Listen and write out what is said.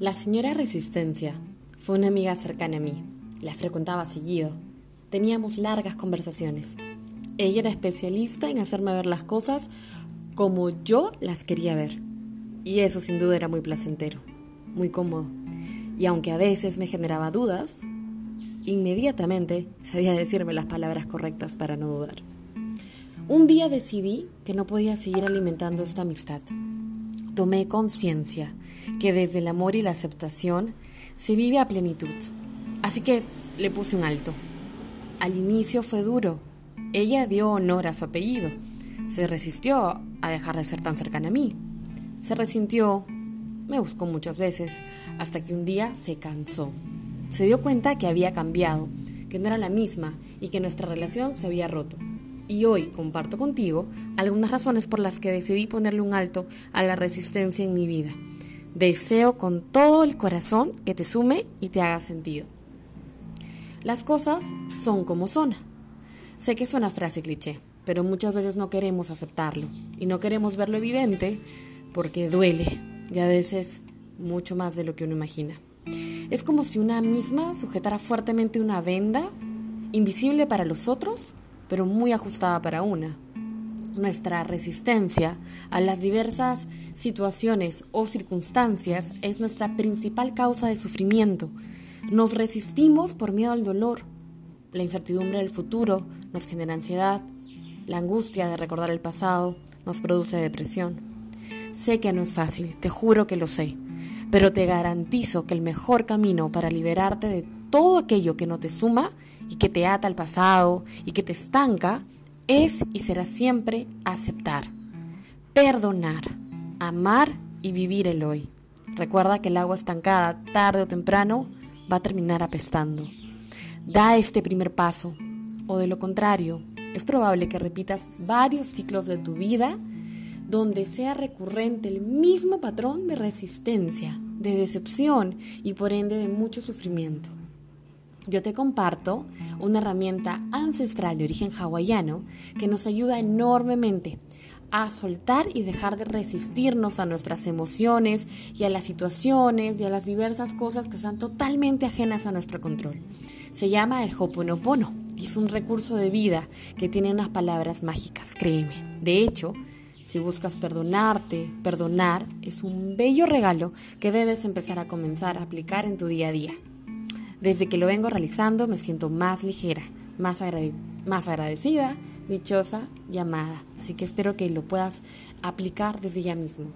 La señora Resistencia fue una amiga cercana a mí. La frecuentaba seguido. Teníamos largas conversaciones. Ella era especialista en hacerme ver las cosas como yo las quería ver. Y eso sin duda era muy placentero, muy cómodo. Y aunque a veces me generaba dudas, inmediatamente sabía decirme las palabras correctas para no dudar. Un día decidí que no podía seguir alimentando esta amistad tomé conciencia que desde el amor y la aceptación se vive a plenitud. Así que le puse un alto. Al inicio fue duro. Ella dio honor a su apellido. Se resistió a dejar de ser tan cercana a mí. Se resintió, me buscó muchas veces, hasta que un día se cansó. Se dio cuenta que había cambiado, que no era la misma y que nuestra relación se había roto y hoy comparto contigo algunas razones por las que decidí ponerle un alto a la resistencia en mi vida. Deseo con todo el corazón que te sume y te haga sentido. Las cosas son como son. Sé que es una frase cliché, pero muchas veces no queremos aceptarlo y no queremos ver lo evidente porque duele y a veces mucho más de lo que uno imagina. Es como si una misma sujetara fuertemente una venda invisible para los otros pero muy ajustada para una. Nuestra resistencia a las diversas situaciones o circunstancias es nuestra principal causa de sufrimiento. Nos resistimos por miedo al dolor. La incertidumbre del futuro nos genera ansiedad. La angustia de recordar el pasado nos produce depresión. Sé que no es fácil, te juro que lo sé, pero te garantizo que el mejor camino para liberarte de todo aquello que no te suma y que te ata al pasado y que te estanca es y será siempre aceptar, perdonar, amar y vivir el hoy. Recuerda que el agua estancada tarde o temprano va a terminar apestando. Da este primer paso o de lo contrario, es probable que repitas varios ciclos de tu vida donde sea recurrente el mismo patrón de resistencia, de decepción y por ende de mucho sufrimiento yo te comparto una herramienta ancestral de origen hawaiano que nos ayuda enormemente a soltar y dejar de resistirnos a nuestras emociones y a las situaciones y a las diversas cosas que están totalmente ajenas a nuestro control. Se llama el Hoponopono y es un recurso de vida que tiene unas palabras mágicas, créeme. De hecho, si buscas perdonarte, perdonar es un bello regalo que debes empezar a comenzar a aplicar en tu día a día. Desde que lo vengo realizando me siento más ligera, más, más agradecida, dichosa y amada. Así que espero que lo puedas aplicar desde ya mismo.